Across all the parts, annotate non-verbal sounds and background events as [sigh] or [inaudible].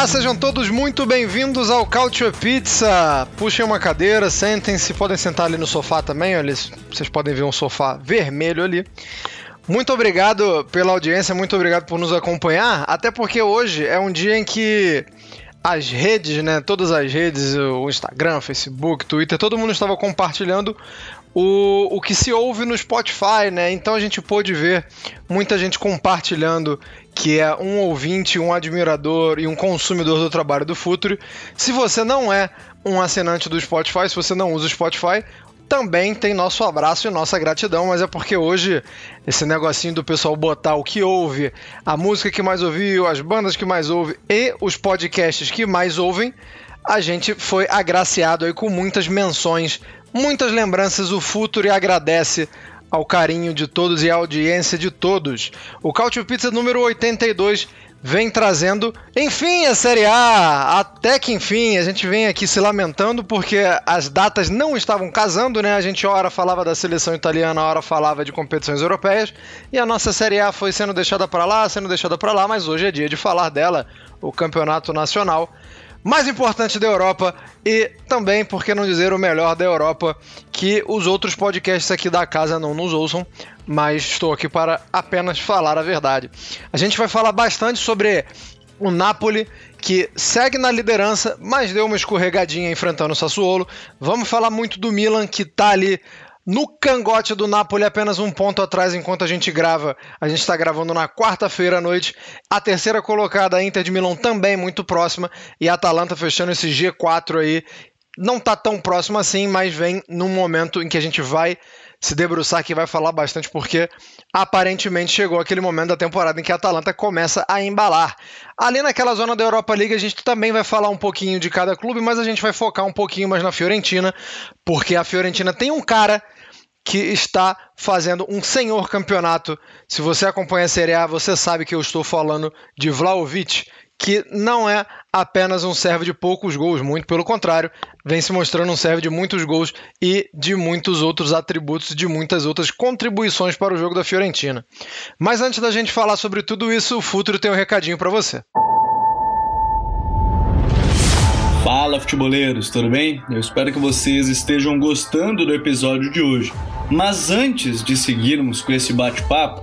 Olá, sejam todos muito bem-vindos ao Culture Pizza. Puxem uma cadeira, sentem-se, podem sentar ali no sofá também, olha, vocês podem ver um sofá vermelho ali. Muito obrigado pela audiência, muito obrigado por nos acompanhar, até porque hoje é um dia em que as redes, né, todas as redes, o Instagram, Facebook, Twitter, todo mundo estava compartilhando o, o que se ouve no Spotify, né? Então a gente pôde ver muita gente compartilhando que é um ouvinte, um admirador e um consumidor do trabalho do Futuro. Se você não é um assinante do Spotify, se você não usa o Spotify, também tem nosso abraço e nossa gratidão, mas é porque hoje esse negocinho do pessoal botar o que ouve, a música que mais ouviu, as bandas que mais ouve e os podcasts que mais ouvem, a gente foi agraciado aí com muitas menções muitas lembranças o Futuri agradece ao carinho de todos e à audiência de todos. O Couch Pizza número 82 vem trazendo, enfim, a Série A. Até que enfim, a gente vem aqui se lamentando porque as datas não estavam casando, né? A gente ora falava da seleção italiana, hora falava de competições europeias, e a nossa Série A foi sendo deixada para lá, sendo deixada para lá, mas hoje é dia de falar dela, o Campeonato Nacional mais importante da Europa e também, por que não dizer, o melhor da Europa, que os outros podcasts aqui da casa não nos ouçam, mas estou aqui para apenas falar a verdade. A gente vai falar bastante sobre o Napoli, que segue na liderança, mas deu uma escorregadinha enfrentando o Sassuolo. Vamos falar muito do Milan, que está ali no cangote do Napoli, apenas um ponto atrás enquanto a gente grava. A gente está gravando na quarta-feira à noite. A terceira colocada, a Inter de Milão, também muito próxima. E a Atalanta fechando esse G4 aí. Não está tão próximo assim, mas vem num momento em que a gente vai se debruçar aqui vai falar bastante porque aparentemente chegou aquele momento da temporada em que a Atalanta começa a embalar. Ali naquela zona da Europa League a gente também vai falar um pouquinho de cada clube, mas a gente vai focar um pouquinho mais na Fiorentina, porque a Fiorentina tem um cara que está fazendo um senhor campeonato. Se você acompanha a Série A, você sabe que eu estou falando de Vlaovic, que não é apenas um serve de poucos gols, muito pelo contrário, vem se mostrando um serve de muitos gols e de muitos outros atributos, de muitas outras contribuições para o jogo da Fiorentina. Mas antes da gente falar sobre tudo isso, o Futuro tem um recadinho para você. Fala futeboleiros, tudo bem? Eu espero que vocês estejam gostando do episódio de hoje. Mas antes de seguirmos com esse bate-papo,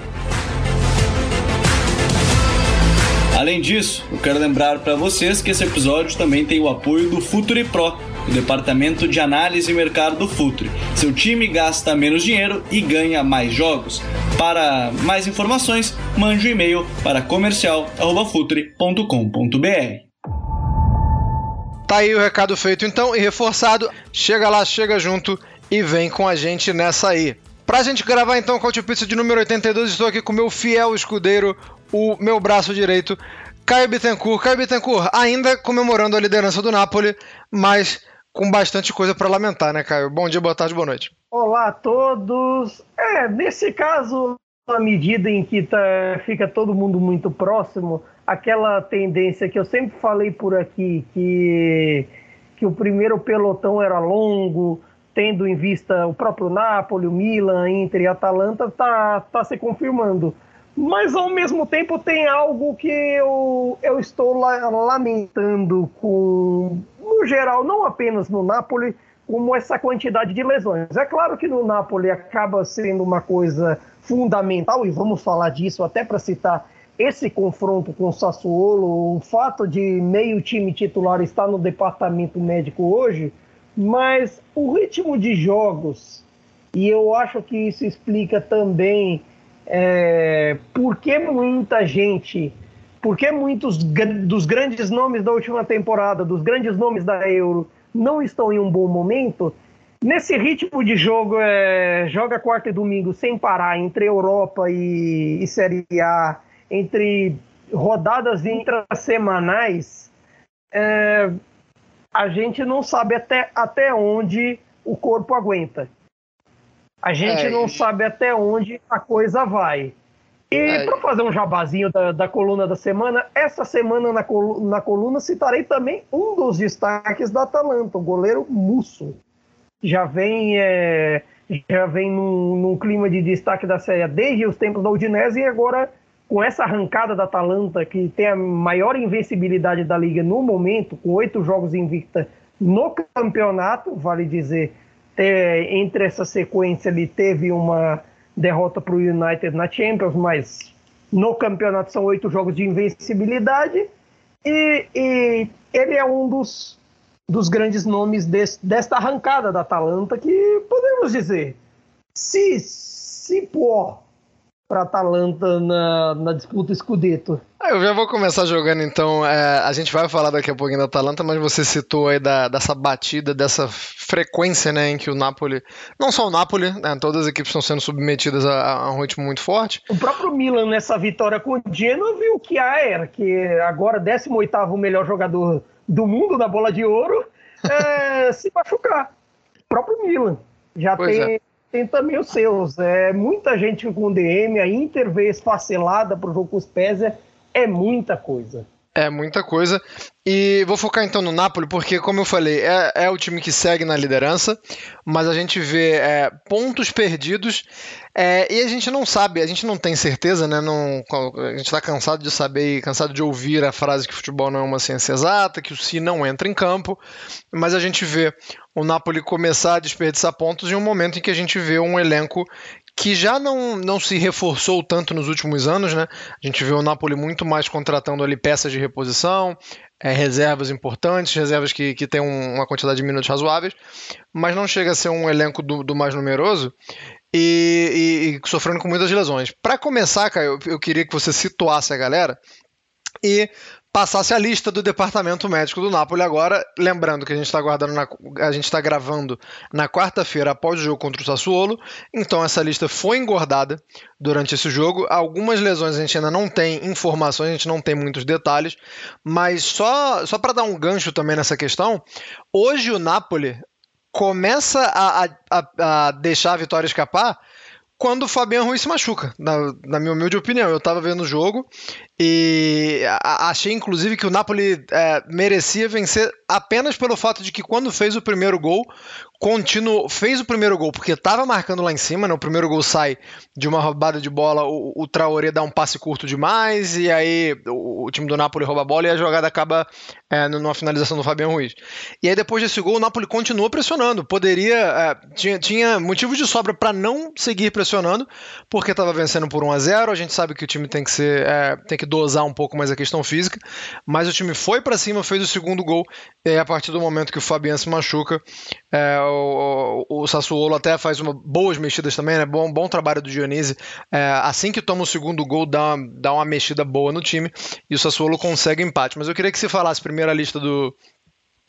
Além disso, eu quero lembrar para vocês que esse episódio também tem o apoio do Futuri Pro, o departamento de análise e mercado do Futuri. Seu time gasta menos dinheiro e ganha mais jogos. Para mais informações, mande um e-mail para comercial@futuri.com.br. Tá aí o recado feito então e reforçado. Chega lá, chega junto e vem com a gente nessa aí. Pra gente gravar então o Coach Pizza de número 82, estou aqui com o meu fiel escudeiro, o meu braço direito, Caio Bittencourt. Caio Bittencourt, ainda comemorando a liderança do Napoli, mas com bastante coisa para lamentar, né, Caio? Bom dia, boa tarde, boa noite. Olá a todos. É, nesse caso, à medida em que tá, fica todo mundo muito próximo, aquela tendência que eu sempre falei por aqui, que, que o primeiro pelotão era longo, tendo em vista o próprio Napoli, o Milan, Inter e Atalanta, está tá se confirmando. Mas ao mesmo tempo tem algo que eu, eu estou lamentando com, no geral, não apenas no Napoli, como essa quantidade de lesões. É claro que no Napoli acaba sendo uma coisa fundamental, e vamos falar disso até para citar esse confronto com o Sassuolo, o fato de meio time titular estar no departamento médico hoje, mas o ritmo de jogos, e eu acho que isso explica também é, por que muita gente, por que muitos dos grandes nomes da última temporada, dos grandes nomes da Euro, não estão em um bom momento. Nesse ritmo de jogo, é, joga quarta e domingo sem parar, entre Europa e, e Série A, entre rodadas intrasemanais, é, a gente não sabe até, até onde o corpo aguenta. A gente é, não sabe até onde a coisa vai. E é, para fazer um jabazinho da, da, coluna da semana, essa semana na, col na coluna citarei também um dos destaques da Atalanta, o goleiro Musso. Já vem, é, já vem num, num, clima de destaque da série desde os tempos da Udinese e agora com essa arrancada da Atalanta, que tem a maior invencibilidade da liga no momento, com oito jogos invicta no campeonato, vale dizer, ter, entre essa sequência ele teve uma derrota para o United na Champions, mas no campeonato são oito jogos de invencibilidade. E, e ele é um dos, dos grandes nomes desse, desta arrancada da Atalanta que podemos dizer, se, se por para Atalanta na, na disputa Scudetto. Ah, eu já vou começar jogando então. É, a gente vai falar daqui a pouquinho da Atalanta, mas você citou aí da, dessa batida, dessa frequência né, em que o Napoli, não só o Napoli, né, todas as equipes estão sendo submetidas a, a, um ritmo muito forte. O próprio Milan nessa vitória com o Genoa viu que a era, que agora 18 melhor jogador do mundo da bola de ouro, é, [laughs] se machucar. O próprio Milan já pois tem. É tem também os seus. É, muita gente com DM, a Inter veio esfacelada para o jogo com os é muita coisa. É muita coisa. E vou focar então no Napoli, porque, como eu falei, é, é o time que segue na liderança, mas a gente vê é, pontos perdidos é, e a gente não sabe, a gente não tem certeza, né? Não, a gente está cansado de saber e cansado de ouvir a frase que futebol não é uma ciência exata, que o Si não entra em campo, mas a gente vê o Napoli começar a desperdiçar pontos em um momento em que a gente vê um elenco que já não, não se reforçou tanto nos últimos anos, né? A gente vê o Napoli muito mais contratando ali peças de reposição, é, reservas importantes, reservas que, que têm um, uma quantidade de minutos razoáveis, mas não chega a ser um elenco do, do mais numeroso e, e, e, sofrendo com muitas lesões. Para começar, Caio, eu, eu queria que você situasse a galera e passasse a lista do departamento médico do Napoli agora, lembrando que a gente está guardando na, a gente está gravando na quarta-feira após o jogo contra o Sassuolo, então essa lista foi engordada durante esse jogo. Algumas lesões a gente ainda não tem informações, a gente não tem muitos detalhes, mas só só para dar um gancho também nessa questão, hoje o Napoli começa a, a, a deixar a vitória escapar quando o Fabiano Ruiz se machuca, na, na minha humilde opinião. Eu estava vendo o jogo e achei, inclusive, que o Napoli é, merecia vencer apenas pelo fato de que, quando fez o primeiro gol, continuou, fez o primeiro gol porque estava marcando lá em cima. Né? O primeiro gol sai de uma roubada de bola, o, o Traoré dá um passe curto demais, e aí o, o time do Napoli rouba a bola e a jogada acaba é, numa finalização do Fabiano Ruiz. E aí, depois desse gol, o Napoli continuou pressionando. Poderia. É, tinha, tinha motivos de sobra para não seguir pressionando, porque estava vencendo por 1 a 0 A gente sabe que o time tem que ser. É, tem que dosar um pouco mais a questão física, mas o time foi para cima, fez o segundo gol, e aí, a partir do momento que o Fabian se machuca, é, o, o, Sassuolo até faz uma, boas mexidas também, né? Bom, bom trabalho do Dionise. É, assim que toma o segundo gol, dá uma, dá uma mexida boa no time e o Sassuolo consegue empate. Mas eu queria que você falasse primeiro a lista do,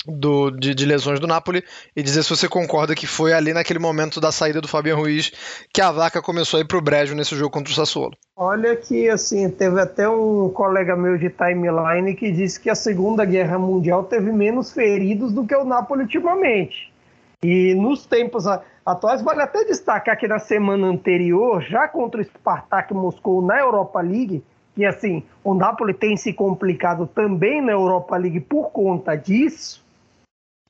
do, de, de, lesões do Napoli e dizer se você concorda que foi ali naquele momento da saída do Fabian Ruiz que a vaca começou a ir pro brejo nesse jogo contra o Sassuolo. Olha que assim, teve até um colega meu de timeline que disse que a Segunda Guerra Mundial teve menos feridos do que o Napoli ultimamente. E nos tempos atuais, vale até destacar que na semana anterior, já contra o Spartak Moscou na Europa League, que assim, o Napoli tem se complicado também na Europa League por conta disso,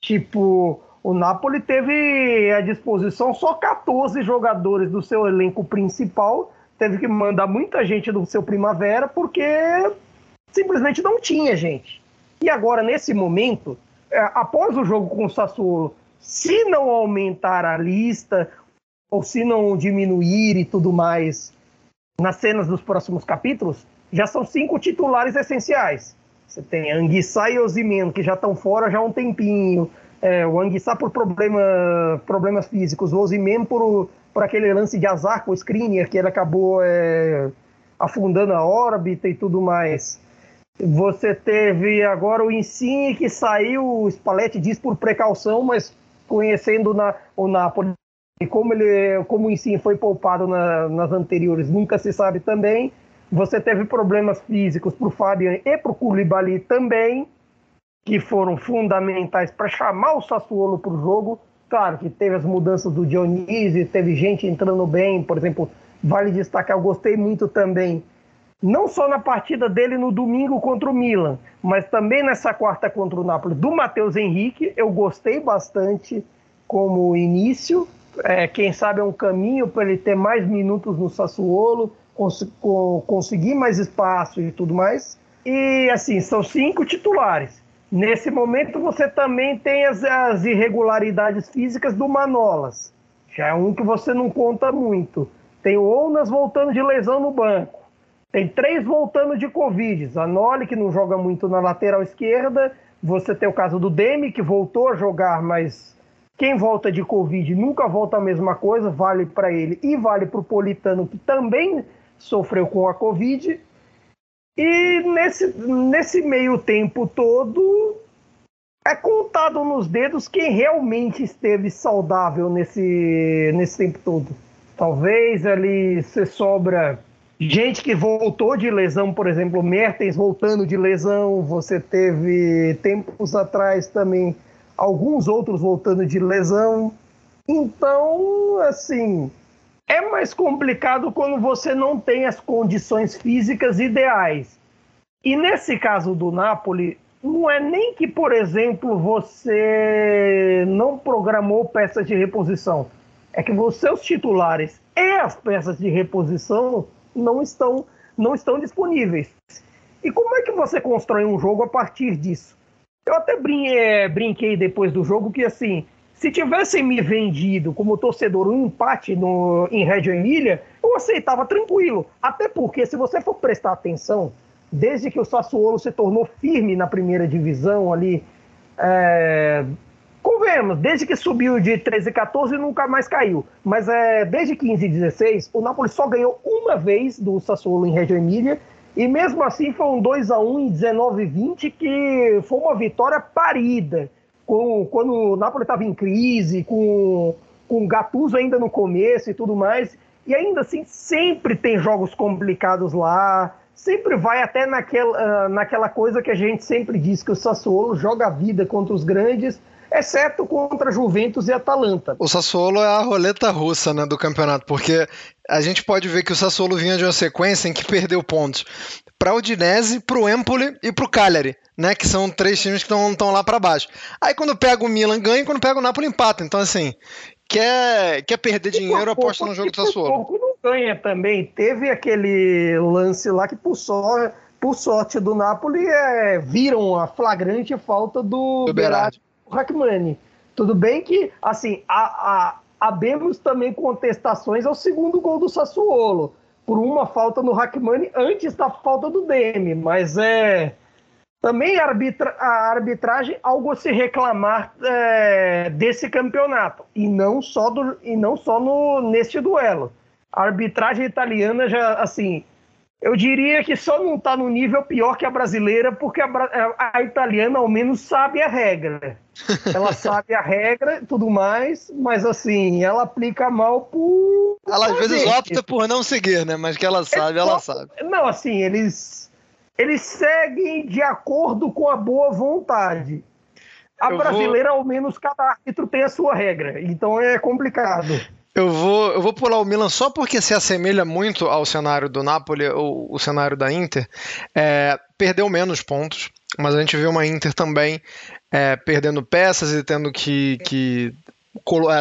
Tipo, o Napoli teve à disposição só 14 jogadores do seu elenco principal, teve que mandar muita gente do seu primavera porque simplesmente não tinha gente. E agora, nesse momento, é, após o jogo com o Sassuolo, se não aumentar a lista, ou se não diminuir e tudo mais nas cenas dos próximos capítulos, já são cinco titulares essenciais. Você tem Anguissa e Osimeno, que já estão fora já há um tempinho. É, o Anguissa por problema, problemas físicos, o Osimeno por, por aquele lance de azar com o Skriniar, que ele acabou é, afundando a órbita e tudo mais. Você teve agora o Insigne que saiu, o Spalletti diz por precaução, mas conhecendo na, o Napoli e como, ele, como o Insigne foi poupado na, nas anteriores, nunca se sabe também. Você teve problemas físicos para o Fabian e para o Koulibaly também, que foram fundamentais para chamar o Sassuolo para o jogo. Claro que teve as mudanças do Dionísio, teve gente entrando bem, por exemplo, vale destacar, eu gostei muito também, não só na partida dele no domingo contra o Milan, mas também nessa quarta contra o Napoli, do Matheus Henrique, eu gostei bastante como início, é, quem sabe é um caminho para ele ter mais minutos no Sassuolo, cons conseguir mais espaço e tudo mais. E assim, são cinco titulares. Nesse momento você também tem as, as irregularidades físicas do Manolas. Já é um que você não conta muito. Tem o Onas voltando de lesão no banco. Tem três voltando de Covid. Zanoli, que não joga muito na lateral esquerda. Você tem o caso do Demi, que voltou a jogar, mas quem volta de Covid nunca volta a mesma coisa. Vale para ele e vale para o Politano, que também sofreu com a Covid. E nesse, nesse meio tempo todo, é contado nos dedos quem realmente esteve saudável nesse, nesse tempo todo. Talvez ali se sobra gente que voltou de lesão, por exemplo, Mertens voltando de lesão, você teve tempos atrás também alguns outros voltando de lesão. Então, assim, é mais complicado quando você não tem as condições físicas ideais. E nesse caso do Napoli, não é nem que, por exemplo, você não programou peças de reposição. É que os seus titulares e as peças de reposição não estão, não estão disponíveis. E como é que você constrói um jogo a partir disso? Eu até é, brinquei depois do jogo que, assim, se tivessem me vendido como torcedor um empate no, em Reggio Emília, eu aceitava tranquilo. Até porque, se você for prestar atenção, desde que o Sassuolo se tornou firme na primeira divisão ali, é, convenhamos, desde que subiu de 13 e 14 nunca mais caiu. Mas é, desde 15 e 16, o Napoli só ganhou uma vez do Sassuolo em Reggio Emília, e mesmo assim foi um 2 a 1 em 19 e 20 que foi uma vitória parida com, quando o Napoli estava em crise, com, com o Gattuso ainda no começo e tudo mais. E ainda assim, sempre tem jogos complicados lá, sempre vai até naquela, uh, naquela coisa que a gente sempre diz, que o Sassuolo joga a vida contra os grandes, exceto contra Juventus e Atalanta. O Sassuolo é a roleta russa né, do campeonato, porque a gente pode ver que o Sassuolo vinha de uma sequência em que perdeu pontos para o Udinese, para o Empoli e para o Cagliari, né, que são três times que estão lá para baixo. Aí quando pega o Milan ganha e quando pega o Napoli empata. Então assim, quer, quer perder dinheiro, aposta no jogo do Sassuolo. Pouco não ganha também. Teve aquele lance lá que por, só, por sorte do Napoli é, viram a flagrante falta do, do Berardi. Hackmani. Tudo bem que, assim, a, a, abemos também contestações ao segundo gol do Sassuolo por uma falta no Hackmani antes da falta do Demi, mas é também a, arbitra, a arbitragem algo a se reclamar é, desse campeonato e não só do e não só no neste duelo. A arbitragem italiana já assim, eu diria que só não está no nível pior que a brasileira porque a, a, italiana ao menos sabe a regra. [laughs] Ela sabe a regra e tudo mais, mas assim, ela aplica mal por ela às vezes opta por não seguir, né? Mas que ela sabe, é ela sabe. Não, assim, eles, eles seguem de acordo com a boa vontade. A eu brasileira, vou... ao menos, cada árbitro tem a sua regra. Então é complicado. Eu vou, eu vou pular o Milan só porque se assemelha muito ao cenário do Napoli ou o cenário da Inter. É, perdeu menos pontos, mas a gente viu uma Inter também é, perdendo peças e tendo que, que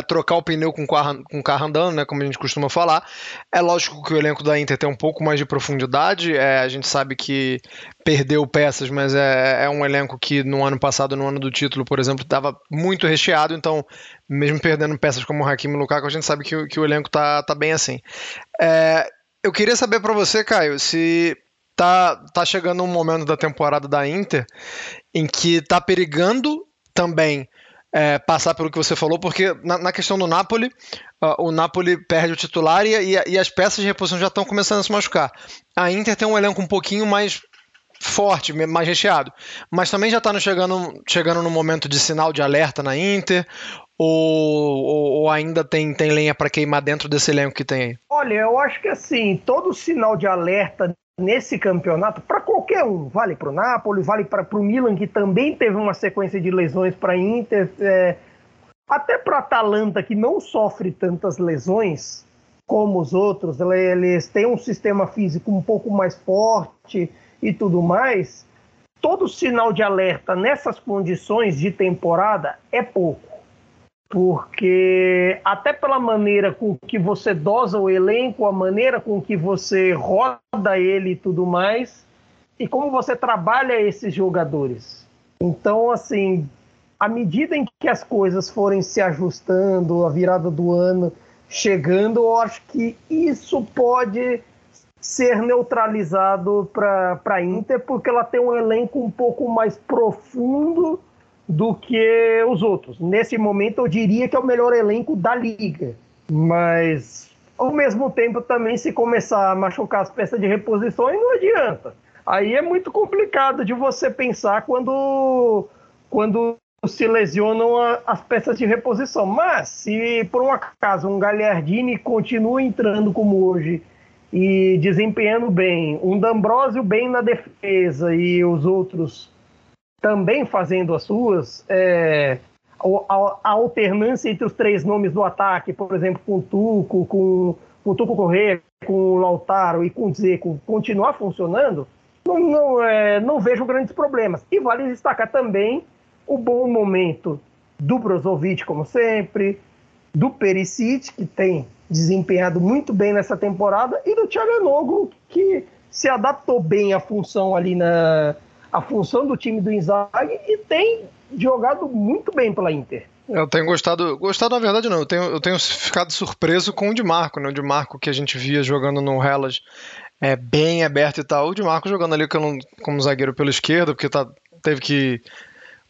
trocar o pneu com o, carro, com carro andando, né, como a gente costuma falar. É lógico que o elenco da Inter tem um pouco mais de profundidade. É, a gente sabe que perdeu peças, mas é, é, um elenco que no ano passado, no ano do título, por exemplo, estava muito recheado. Então, mesmo perdendo peças como o Hakimi e o Lukaku, a gente sabe que, que o elenco tá, tá bem assim. É, eu queria saber para você, Caio, se tá, tá chegando um momento da temporada da Inter em que tá perigando também é, passar pelo que você falou, porque na, na questão do Napoli, uh, o Napoli perde o titular e, e, e, as peças de reposição já estão começando a se machucar. A Inter tem um elenco um pouquinho mais forte, mais recheado, mas também já está chegando, chegando no momento de sinal de alerta na Inter, ou, ou, ou ainda tem, tem lenha para queimar dentro desse elenco que tem aí? Olha, eu acho que assim, todo sinal de alerta nesse campeonato, para qualquer um, vale para o Napoli, vale para o Milan, que também teve uma sequência de lesões para Inter, é, até para Atalanta, que não sofre tantas lesões como os outros, eles têm um sistema físico um pouco mais forte e tudo mais. Todo sinal de alerta nessas condições de temporada é pouco porque até pela maneira com que você dosa o elenco, a maneira com que você roda ele e tudo mais, e como você trabalha esses jogadores. Então, assim, à medida em que as coisas forem se ajustando, a virada do ano chegando, eu acho que isso pode ser neutralizado para a Inter, porque ela tem um elenco um pouco mais profundo do que os outros. Nesse momento, eu diria que é o melhor elenco da liga. Mas, ao mesmo tempo, também, se começar a machucar as peças de reposições, não adianta. Aí é muito complicado de você pensar quando, quando se lesionam a, as peças de reposição. Mas, se por um acaso um Gagliardini continua entrando como hoje e desempenhando bem, um D'Ambrosio bem na defesa e os outros também fazendo as suas, é, a, a, alternância entre os três nomes do ataque, por exemplo, com o Tuco, com, com o Tuco Correia, com o Lautaro e com o Zeco, continuar funcionando, não, não, é, não vejo grandes problemas. E vale destacar também o bom momento do Brozovic, como sempre, do Perisic, que tem desempenhado muito bem nessa temporada, e do Thiago que se adaptou bem à função ali na, a função do time do Inzaghi e tem jogado muito bem pela Inter. Eu tenho gostado, gostado na verdade não, eu tenho, eu tenho ficado surpreso com o Di Marco, né? o Di Marco que a gente via jogando no Hellas é, bem aberto e tal, o Di Marco jogando ali como, como zagueiro pela esquerda, porque tá, teve que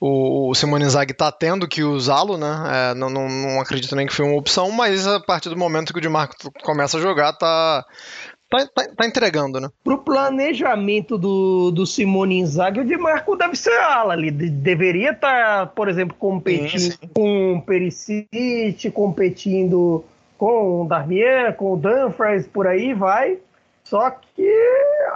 o, o Simone Inzaghi tá tendo que usá-lo, né? É, não, não, não, acredito nem que foi uma opção, mas a partir do momento que o Di Marco começa a jogar, tá, tá, tá, tá entregando, né? Pro planejamento do, do Simone Inzaghi, o Di Marco deve ser ala ali. De, deveria estar, tá, por exemplo, competindo sim, sim. com o Perisic, competindo com o Darmian, com o Dumfries, por aí vai. Só que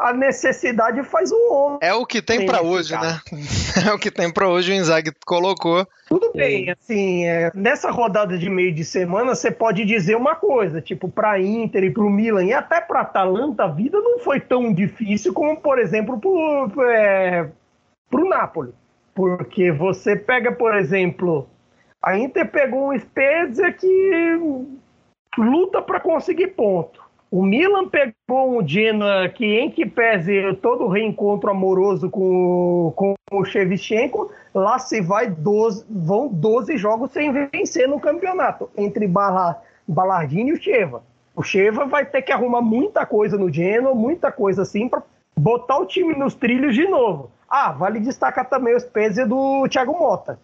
a necessidade faz o homem. É o que tem para hoje, né? [laughs] É o que tem para hoje, o Inzaghi colocou. Tudo bem, assim, é, nessa rodada de meio de semana, você pode dizer uma coisa, tipo, para Inter e para o Milan e até para Atalanta, a vida não foi tão difícil como, por exemplo, para é, o Napoli. Porque você pega, por exemplo, a Inter pegou um Spezia que luta para conseguir ponto. O Milan pegou um Genoa que, em que pese todo reencontro amoroso com, com o Shevchenko, lá se vai 12, vão 12 jogos sem vencer no campeonato, entre Bala, Ballardini e o Cheva. O Cheva vai ter que arrumar muita coisa no Genoa, muita coisa assim, para botar o time nos trilhos de novo. Ah, vale destacar também o Spezia do Thiago Mota.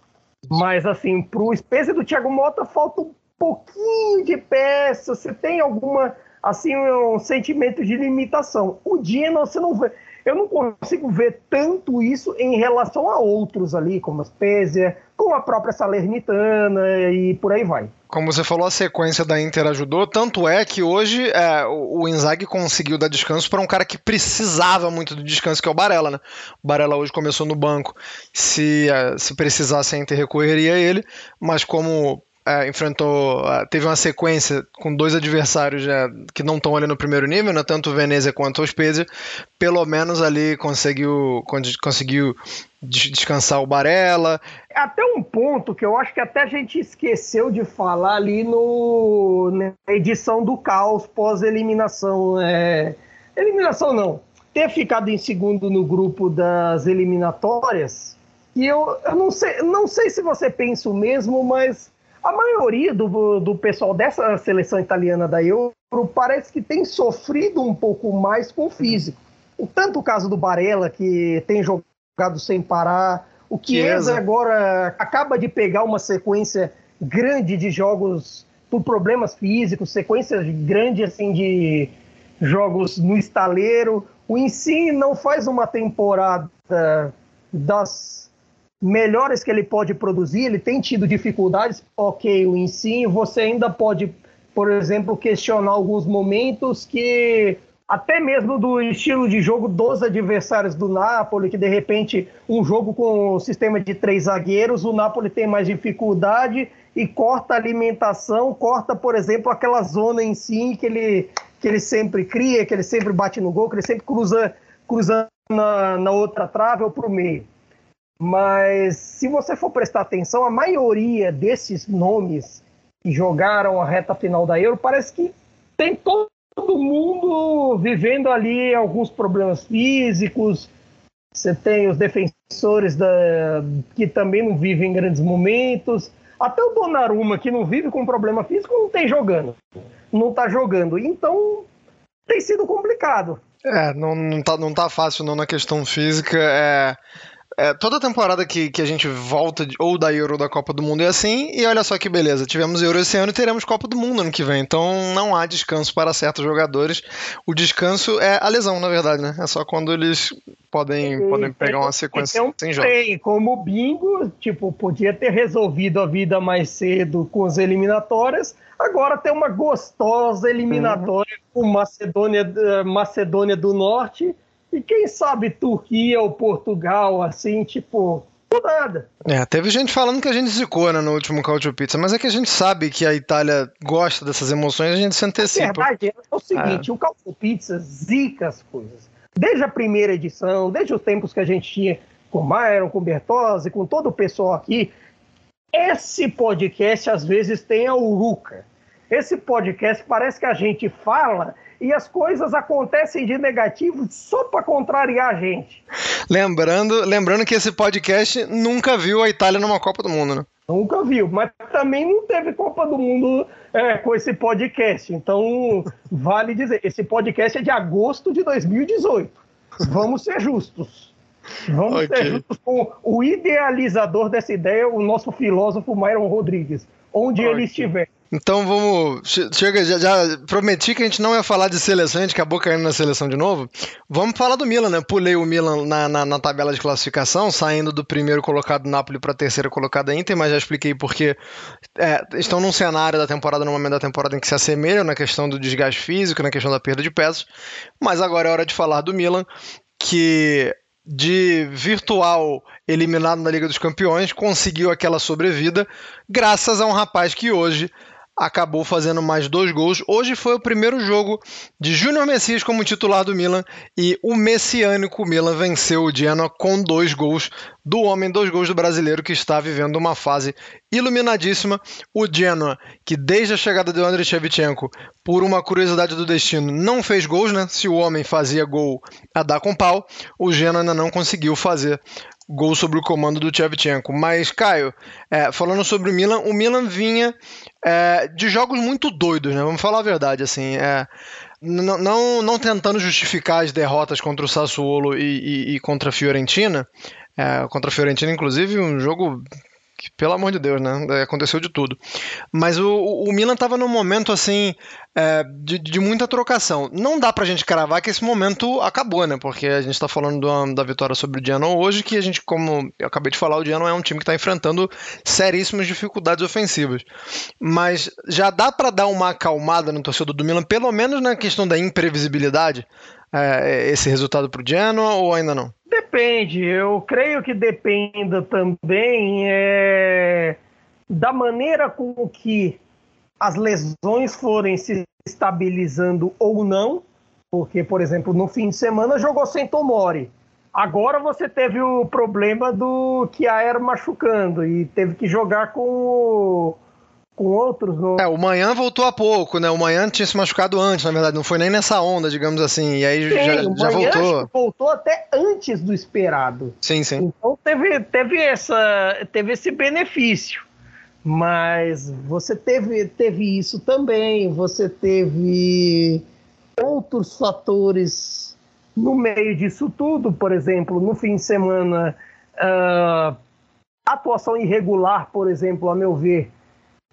Mas, assim, para o Spezia do Thiago Mota falta um pouquinho de peça. Você tem alguma assim um sentimento de limitação. O Dino, você não vê. Eu não consigo ver tanto isso em relação a outros ali, como a Spezia, como a própria Salernitana e por aí vai. Como você falou, a sequência da Inter ajudou, tanto é que hoje é, o Inzaghi conseguiu dar descanso para um cara que precisava muito do descanso, que é o Barella, né? O Barella hoje começou no banco, se, é, se precisasse a Inter recorreria a ele, mas como é, enfrentou, é, teve uma sequência com dois adversários já, que não estão ali no primeiro nível, né, tanto o Venezia quanto o Spezia, pelo menos ali conseguiu, conseguiu descansar o Barella. Até um ponto que eu acho que até a gente esqueceu de falar ali no, na edição do caos pós-eliminação. É, eliminação não, ter ficado em segundo no grupo das eliminatórias. E eu, eu não, sei, não sei se você pensa o mesmo, mas a maioria do, do pessoal dessa seleção italiana da Euro parece que tem sofrido um pouco mais com o físico. tanto o caso do Barella, que tem jogado sem parar, o Chiesa agora acaba de pegar uma sequência grande de jogos por problemas físicos, sequências grandes assim de jogos no estaleiro. O Insigne não faz uma temporada das melhores que ele pode produzir, ele tem tido dificuldades, ok, o Insigne, você ainda pode, por exemplo, questionar alguns momentos que até mesmo do estilo de jogo dos adversários do Napoli, que de repente um jogo com o sistema de três zagueiros, o Napoli tem mais dificuldade e corta a alimentação, corta, por exemplo, aquela zona em si que ele, que ele sempre cria, que ele sempre bate no gol, que ele sempre cruza, cruza na, na outra trave ou para o meio. Mas se você for prestar atenção, a maioria desses nomes que jogaram a reta final da Euro parece que tem todo mundo vivendo ali alguns problemas físicos. Você tem os defensores da, que também não vivem grandes momentos. Até o Donnarumma, que não vive com problema físico, não tem jogando. Não tá jogando. Então, tem sido complicado. É, não, não, tá, não tá fácil não na questão física. É, é, toda temporada que, que a gente volta de, ou da Euro ou da Copa do Mundo é assim, e olha só que beleza, tivemos Euro esse ano e teremos Copa do Mundo ano que vem, então não há descanso para certos jogadores. O descanso é a lesão, na verdade, né? É só quando eles podem, e, podem pegar uma sequência então, sem jogos. Tem, como o Bingo, tipo, podia ter resolvido a vida mais cedo com as eliminatórias, agora tem uma gostosa eliminatória uhum. com Macedônia, eh, Macedônia do Norte e quem sabe Turquia ou Portugal, assim, tipo, nada. É, teve gente falando que a gente zicou né, no último Cautio Pizza, mas é que a gente sabe que a Itália gosta dessas emoções, a gente se antecipa. A verdade é o seguinte, é. o Cautio Pizza zica as coisas. Desde a primeira edição, desde os tempos que a gente tinha com Myron, com Bertozzi, com todo o pessoal aqui, esse podcast às vezes tem a uruca. Esse podcast parece que a gente fala e as coisas acontecem de negativo só para contrariar a gente. Lembrando, lembrando que esse podcast nunca viu a Itália numa Copa do Mundo, né? Nunca viu, mas também não teve Copa do Mundo é, com esse podcast. Então, vale dizer, esse podcast é de agosto de 2018. Vamos ser justos. Vamos okay. ser justos com o idealizador dessa ideia, o nosso filósofo Myron Rodrigues, onde okay. ele estiver. Então vamos. Chega, já, já, prometi que a gente não ia falar de seleção, a gente acabou caindo na seleção de novo. Vamos falar do Milan, né? Pulei o Milan na, na, na tabela de classificação, saindo do primeiro colocado Napoli para a terceira colocada Inter, mas já expliquei porque é, estão num cenário da temporada, no momento da temporada em que se assemelham na questão do desgaste físico, na questão da perda de peças. Mas agora é hora de falar do Milan, que de virtual eliminado na Liga dos Campeões conseguiu aquela sobrevida graças a um rapaz que hoje acabou fazendo mais dois gols. Hoje foi o primeiro jogo de Júnior Messias como titular do Milan e o messiânico Milan venceu o Genoa com dois gols do homem, dois gols do brasileiro que está vivendo uma fase iluminadíssima. O Genoa, que desde a chegada do Andrei Shevchenko, por uma curiosidade do destino, não fez gols, né? Se o homem fazia gol a dar com pau, o Genoa ainda não conseguiu fazer gol sobre o comando do Shevchenko. Mas, Caio, é, falando sobre o Milan, o Milan vinha é, de jogos muito doidos, né? Vamos falar a verdade, assim. É, não, não tentando justificar as derrotas contra o Sassuolo e, e, e contra a Fiorentina. É, contra a Fiorentina, inclusive, um jogo que, pelo amor de Deus, né? Aconteceu de tudo. Mas o, o Milan estava num momento assim é, de, de, muita trocação. Não dá pra gente cravar que esse momento acabou, né? Porque a gente está falando do, da vitória sobre o Genoa hoje, que a gente, como eu acabei de falar, o Genoa é um time que está enfrentando seríssimas dificuldades ofensivas. Mas já dá para dar uma acalmada no torcedor do Milan, pelo menos na questão da imprevisibilidade, é, esse resultado pro Genoa, ou ainda não? Depende, eu creio que dependa também é, da maneira com que as lesões forem se estabilizando ou não, porque, por exemplo, no fim de semana jogou sem Tomori. Agora você teve o problema do Kiaer machucando e teve que jogar com o com outros. No... É, o Manhã voltou há pouco, né? O Manhã tinha se machucado antes, na verdade, não foi nem nessa onda, digamos assim, e aí sim, já, já voltou. voltou até antes do esperado. Sim, sim. Então teve, teve, essa, teve esse benefício. Mas você teve, teve isso também, você teve outros fatores no meio disso tudo, por exemplo, no fim de semana, uh, atuação irregular, por exemplo, a meu ver,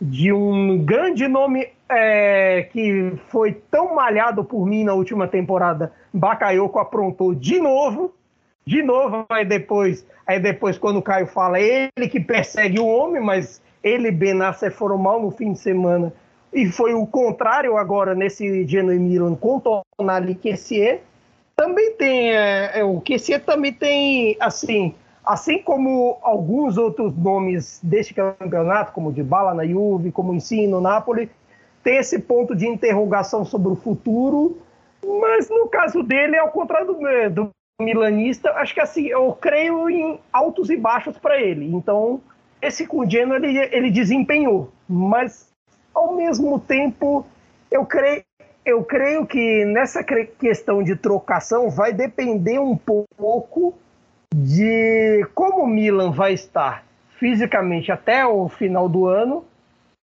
de um grande nome é, que foi tão malhado por mim na última temporada, Bakayoko aprontou de novo, de novo, aí depois, aí depois quando o Caio fala, ele que persegue o homem, mas ele e Benasser foram mal no fim de semana, e foi o contrário agora nesse Genoa Milan com Tonali Kessier, também tem, é, é, o Kessier também tem, assim, assim como alguns outros nomes deste campeonato, como de Bala na Juve, como Ensino, no Napoli, tem esse ponto de interrogação sobre o futuro, mas no caso dele, ao contrário do, do milanista, acho que assim, eu creio em altos e baixos para ele. Então, esse com o Genoa ele, ele desempenhou, mas ao mesmo tempo, eu creio, eu creio que nessa questão de trocação vai depender um pouco de como o Milan vai estar fisicamente até o final do ano.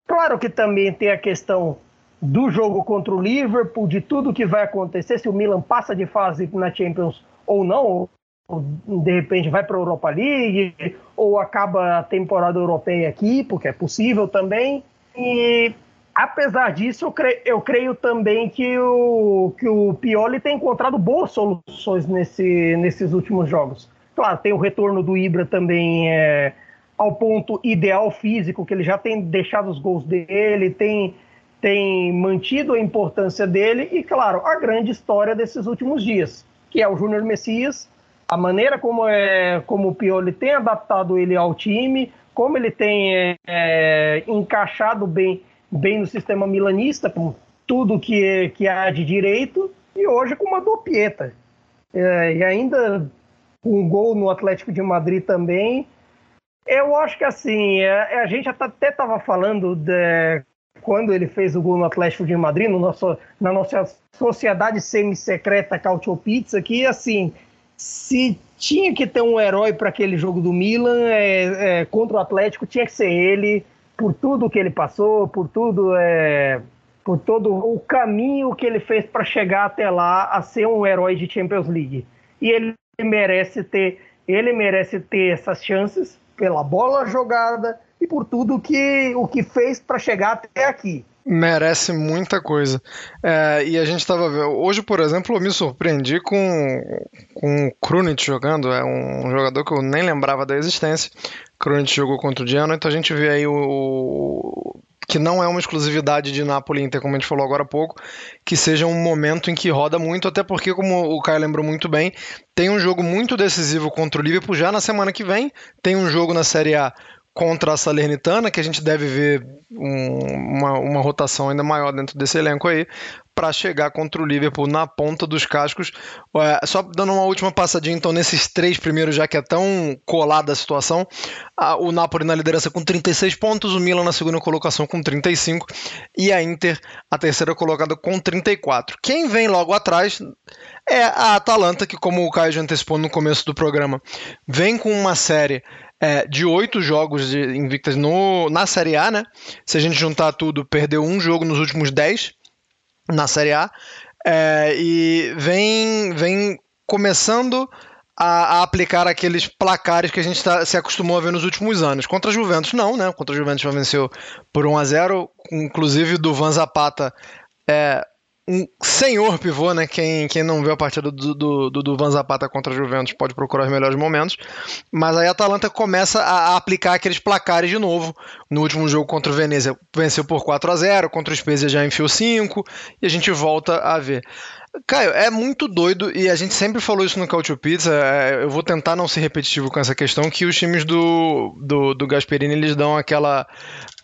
Claro que também tem a questão do jogo contra o Liverpool, de tudo que vai acontecer, se o Milan passa de fase na Champions ou não, ou de repente vai para a Europa League, ou acaba a temporada europeia aqui, porque é possível também. E apesar disso, eu creio, eu creio, também que o, que o Pioli tem encontrado boas soluções nesse, nesses últimos jogos. Claro, tem o retorno do Ibra também é, ao ponto ideal físico, que ele já tem deixado os gols dele, tem, tem mantido a importância dele, e claro, a grande história desses últimos dias, que é o Júnior Messias, a maneira como, é, como o Pioli tem adaptado ele ao time, como ele tem é, é encaixado bem, bem no sistema milanista, com tudo que, que há de direito, e hoje com uma dopieta. É, e ainda um gol no Atlético de Madrid também. Eu acho que assim, a, é, a gente até estava falando de, quando ele fez o gol no Atlético de Madrid, no nosso, na nossa sociedade semi-secreta Cautio Pizza, que assim, se tinha que ter um herói para aquele jogo do Milan é, é, contra o Atlético, tinha que ser ele, por tudo que ele passou, por tudo, é, por todo o caminho que ele fez para chegar até lá a ser um herói de Champions League. E ele merece ter, ele merece ter essas chances pela bola jogada e por tudo que o que fez para chegar até aqui. Merece muita coisa. É, e a gente estava vendo. Hoje, por exemplo, eu me surpreendi com, com o Krunic jogando. É um jogador que eu nem lembrava da existência. Krunic jogou contra o Genoa, então a gente vê aí o, que não é uma exclusividade de Napoli Inter, como a gente falou agora há pouco, que seja um momento em que roda muito, até porque, como o Caio lembrou muito bem, tem um jogo muito decisivo contra o Liverpool já na semana que vem, tem um jogo na Série A contra a Salernitana, que a gente deve ver um, uma, uma rotação ainda maior dentro desse elenco aí, para chegar contra o Liverpool na ponta dos cascos. É, só dando uma última passadinha, então, nesses três primeiros, já que é tão colada a situação, a, o Napoli na liderança com 36 pontos, o Milan na segunda colocação com 35 e a Inter a terceira colocada com 34. Quem vem logo atrás é a Atalanta, que, como o Caio já antecipou no começo do programa, vem com uma série é, de oito jogos de invictas no, na Série A, né? Se a gente juntar tudo, perdeu um jogo nos últimos dez na Série A. É, e vem, vem começando a, a, aplicar aqueles placares que a gente tá, se acostumou a ver nos últimos anos. Contra a Juventus, não, né? Contra a Juventus já venceu por 1 a 0 inclusive do Van Zapata. É, um senhor pivô, né? Quem, quem não viu a partida do, do, do, Van Zapata contra a Juventus pode procurar os melhores momentos. Mas aí a Atalanta começa a, a, aplicar aqueles placares de novo. No último jogo contra o Venezia, venceu por 4 a 0 contra o Spezia já enfiou 5 e a gente volta a ver. Caio, é muito doido e a gente sempre falou isso no Cautio Pizza. É, eu vou tentar não ser repetitivo com essa questão que os times do, do, do Gasperini eles dão aquela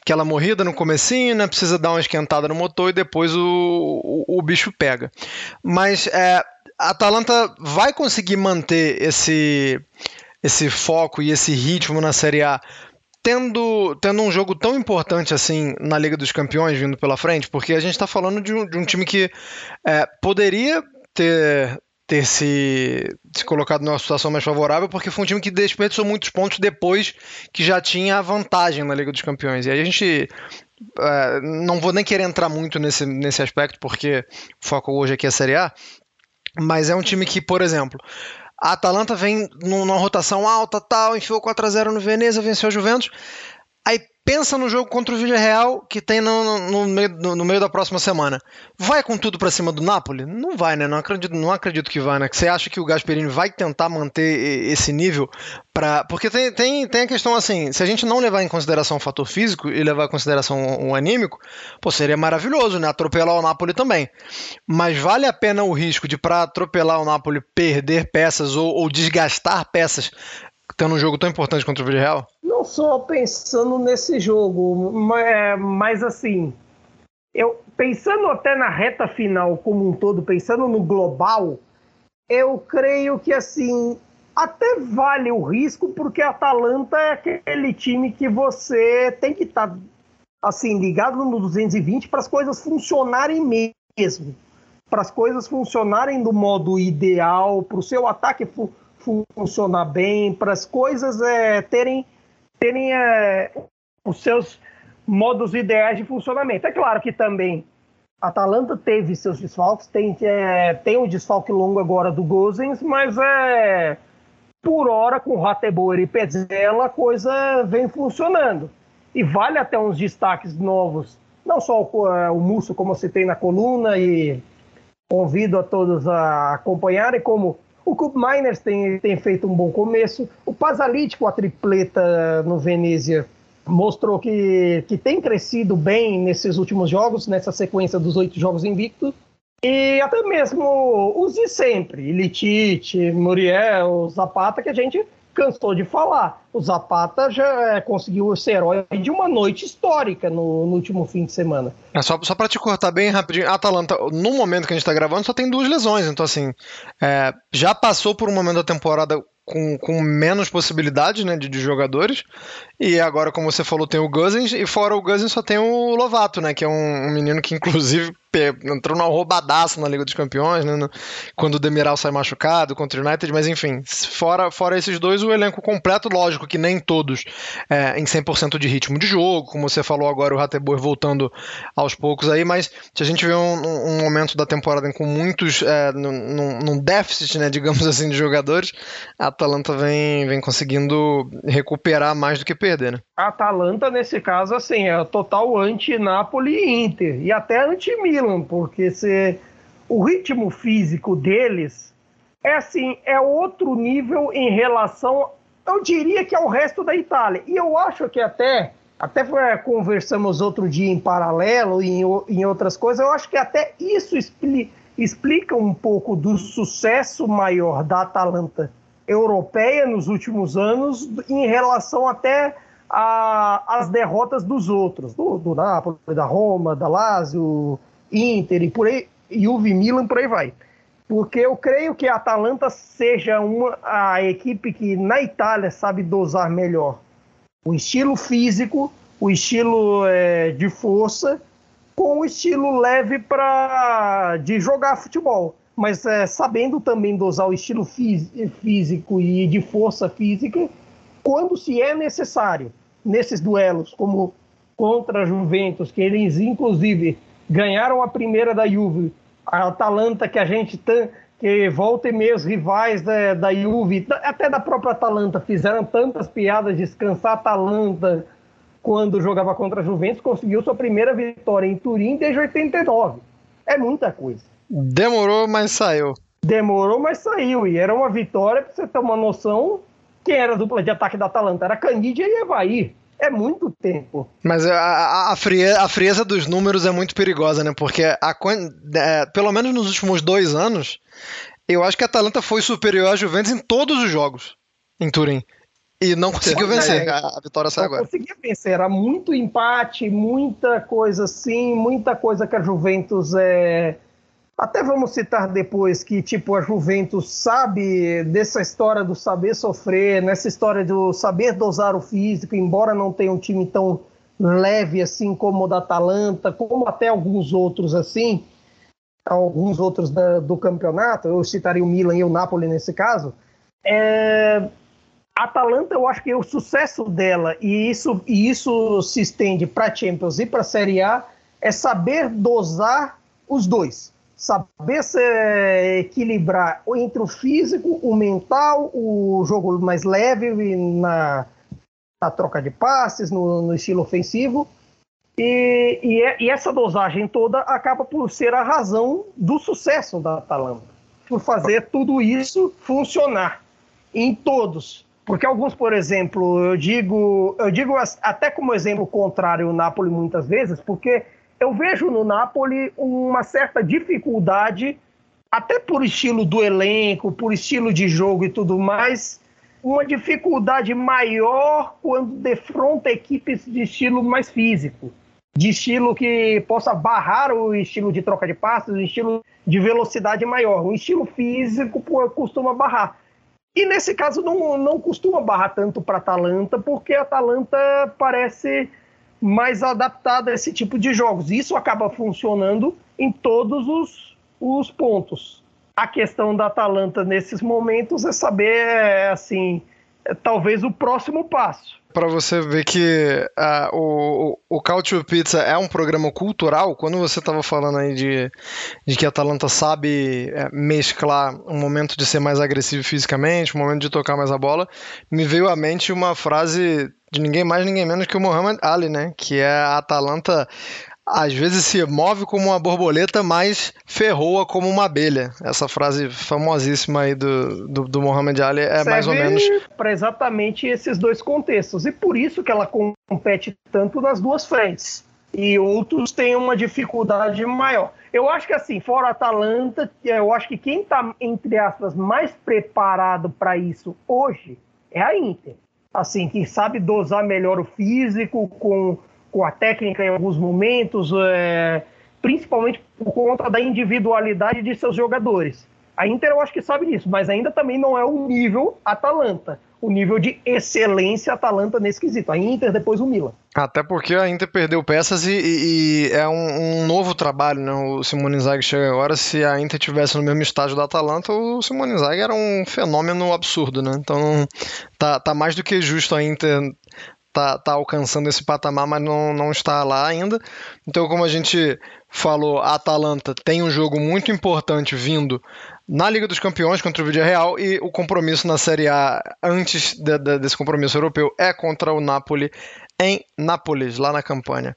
aquela morrida no comecinho, né? Precisa dar uma esquentada no motor e depois o, o, o bicho pega. Mas é, a Atalanta vai conseguir manter esse, esse foco e esse ritmo na Série A tendo, tendo um jogo tão importante assim na Liga dos Campeões vindo pela frente, porque a gente está falando de um, de um, time que é, poderia ter ter se, se colocado numa situação mais favorável, porque foi um time que desperdiçou muitos pontos depois que já tinha a vantagem na Liga dos Campeões. E aí a gente. É, não vou nem querer entrar muito nesse, nesse aspecto, porque o foco hoje aqui é a Série A. Mas é um time que, por exemplo, a Atalanta vem numa rotação alta, tal, enfiou 4 a 0 no Veneza, venceu a Juventus. Aí pensa no jogo contra o Villarreal que tem no, no, meio, no, no, meio, da próxima semana. Vai com tudo para cima do Napoli? Não vai, né? Não acredito, não acredito que vai, né? Você acha que o Gasperini vai tentar manter esse nível para porque tem, tem, tem a questão assim, se a gente não levar em consideração o fator físico e levar em consideração o anímico, pô, seria maravilhoso, né? Atropelar o Napoli também. Mas vale a pena o risco de para atropelar o Napoli perder peças ou, ou desgastar peças tendo um jogo tão importante contra o Villarreal? Não só pensando nesse jogo, mas, é, mas assim, eu pensando até na reta final como um todo, pensando no global, eu creio que assim até vale o risco porque a Atalanta é aquele time que você tem que estar tá, assim ligado no 220 para as coisas funcionarem mesmo, para as coisas funcionarem do modo ideal, para o seu ataque funcionar funcionar bem, para as coisas é, terem, terem é, os seus modos ideais de funcionamento. É claro que também a Atalanta teve seus desfalques, tem, é, tem um desfalque longo agora do Gozens, mas é por hora com Ratebor e Pezzella a coisa vem funcionando. E vale até uns destaques novos, não só o, é, o Musso, como você tem na coluna, e convido a todos a acompanharem, como o Cup Miners tem, tem feito um bom começo. O Pasalic com a tripleta no Venezia mostrou que, que tem crescido bem nesses últimos jogos, nessa sequência dos oito jogos invictos. E até mesmo os de sempre, Litite, Muriel, Zapata, que a gente cansou de falar. O Zapata já é, conseguiu ser herói de uma noite histórica no, no último fim de semana. É, só, só para te cortar bem rapidinho, Atalanta, no momento que a gente tá gravando, só tem duas lesões. Então, assim, é, já passou por um momento da temporada com, com menos possibilidade né, de, de, jogadores. E agora, como você falou, tem o Guzins, e fora o Guzins só tem o Lovato, né? Que é um, um menino que, inclusive, entrou numa roubadaça na Liga dos Campeões, né? Quando o Demiral sai machucado contra o United, mas enfim, fora, fora esses dois, o elenco completo, lógico que nem todos é, em 100% de ritmo de jogo, como você falou agora, o Ratebor voltando aos poucos aí, mas se a gente vê um, um momento da temporada com muitos, é, num, num, déficit, né, digamos [laughs] assim, de jogadores, a Atalanta vem, vem conseguindo recuperar mais do que perder, né? A Atalanta, nesse caso, assim, é total anti-Napoli e Inter, e até anti-Milan porque se, o ritmo físico deles é assim, é outro nível em relação, eu diria que ao resto da Itália. E eu acho que até, até conversamos outro dia em paralelo e em, em outras coisas, eu acho que até isso explica, explica um pouco do sucesso maior da Atalanta europeia nos últimos anos em relação até às derrotas dos outros, do, do Napoli, da Roma, da Lazio, Inter e por aí, Juve, Milan, por aí vai. Porque eu creio que a Atalanta seja uma, a equipe que na Itália sabe dosar melhor o estilo físico, o estilo é, de força, com o estilo leve para de jogar futebol. Mas é, sabendo também dosar o estilo físico e de força física quando se é necessário. Nesses duelos, como contra a Juventus, que eles inclusive ganharam a primeira da Juve, a Atalanta que a gente tem, que volta e meia os rivais da, da Juve, até da própria Atalanta, fizeram tantas piadas de descansar a Atalanta quando jogava contra a Juventus, conseguiu sua primeira vitória em Turim desde 89. É muita coisa. Demorou, mas saiu. Demorou, mas saiu. E era uma vitória, para você ter uma noção, quem era a dupla de ataque da Atalanta? Era Canidia e Evaí é muito tempo. Mas a, a, frieza, a frieza dos números é muito perigosa, né? Porque a, é, pelo menos nos últimos dois anos, eu acho que a Atalanta foi superior à Juventus em todos os jogos em Turim. E não conseguiu vencer. A, a vitória saiu agora. Não conseguia vencer. Era muito empate, muita coisa assim, muita coisa que a Juventus é, até vamos citar depois que, tipo, a Juventus sabe dessa história do saber sofrer, nessa história do saber dosar o físico, embora não tenha um time tão leve assim como o da Atalanta, como até alguns outros assim, alguns outros da, do campeonato, eu citaria o Milan e o Napoli nesse caso. É, a Atalanta, eu acho que o sucesso dela, e isso, e isso se estende para Champions e para a Série A, é saber dosar os dois saber se equilibrar entre o físico, o mental, o jogo mais leve na, na troca de passes, no, no estilo ofensivo. E, e, é, e, essa dosagem toda acaba por ser a razão do sucesso da Atalanta, por fazer tudo isso funcionar em todos. Porque alguns, por exemplo, eu digo, eu digo até como exemplo contrário o Napoli muitas vezes, porque eu vejo no Napoli uma certa dificuldade, até por estilo do elenco, por estilo de jogo e tudo mais, uma dificuldade maior quando defronta equipes de estilo mais físico, de estilo que possa barrar o estilo de troca de passes, o estilo de velocidade maior. O estilo físico costuma barrar. E nesse caso não, não costuma barrar tanto para a Atalanta, porque a Atalanta parece mais adaptada a esse tipo de jogos. Isso acaba funcionando em todos os, os pontos. A questão da Atalanta nesses momentos é saber, é, assim, é, talvez o próximo passo para você ver que uh, o, o Culture Pizza é um programa cultural, quando você estava falando aí de, de que a Atalanta sabe é, mesclar um momento de ser mais agressivo fisicamente, um momento de tocar mais a bola, me veio à mente uma frase de ninguém mais, ninguém menos que o Muhammad Ali, né? Que é a Atalanta às vezes se move como uma borboleta, mas ferroa como uma abelha. Essa frase famosíssima aí do, do, do Muhammad Ali é Serve mais ou menos. Para exatamente esses dois contextos. E por isso que ela compete tanto nas duas frentes. E outros têm uma dificuldade maior. Eu acho que assim, fora a Atalanta, eu acho que quem está, entre aspas, mais preparado para isso hoje é a Inter. Assim, que sabe dosar melhor o físico com com a técnica em alguns momentos, é, principalmente por conta da individualidade de seus jogadores. A Inter eu acho que sabe disso, mas ainda também não é o nível Atalanta, o nível de excelência Atalanta nesse quesito. A Inter, depois o Milan. Até porque a Inter perdeu peças e, e, e é um, um, novo trabalho, né? O Simone Inzaghi chega agora. Se a Inter tivesse no mesmo estágio da Atalanta, o Simone Inzaghi era um fenômeno absurdo, né? Então tá, tá mais do que justo a Inter tá, tá alcançando esse patamar, mas não, não está lá ainda. Então, como a gente falou, a Atalanta tem um jogo muito importante vindo na Liga dos Campeões contra o Real e o compromisso na Série A antes de, de, desse compromisso europeu é contra o Napoli em Nápoles, lá na campanha.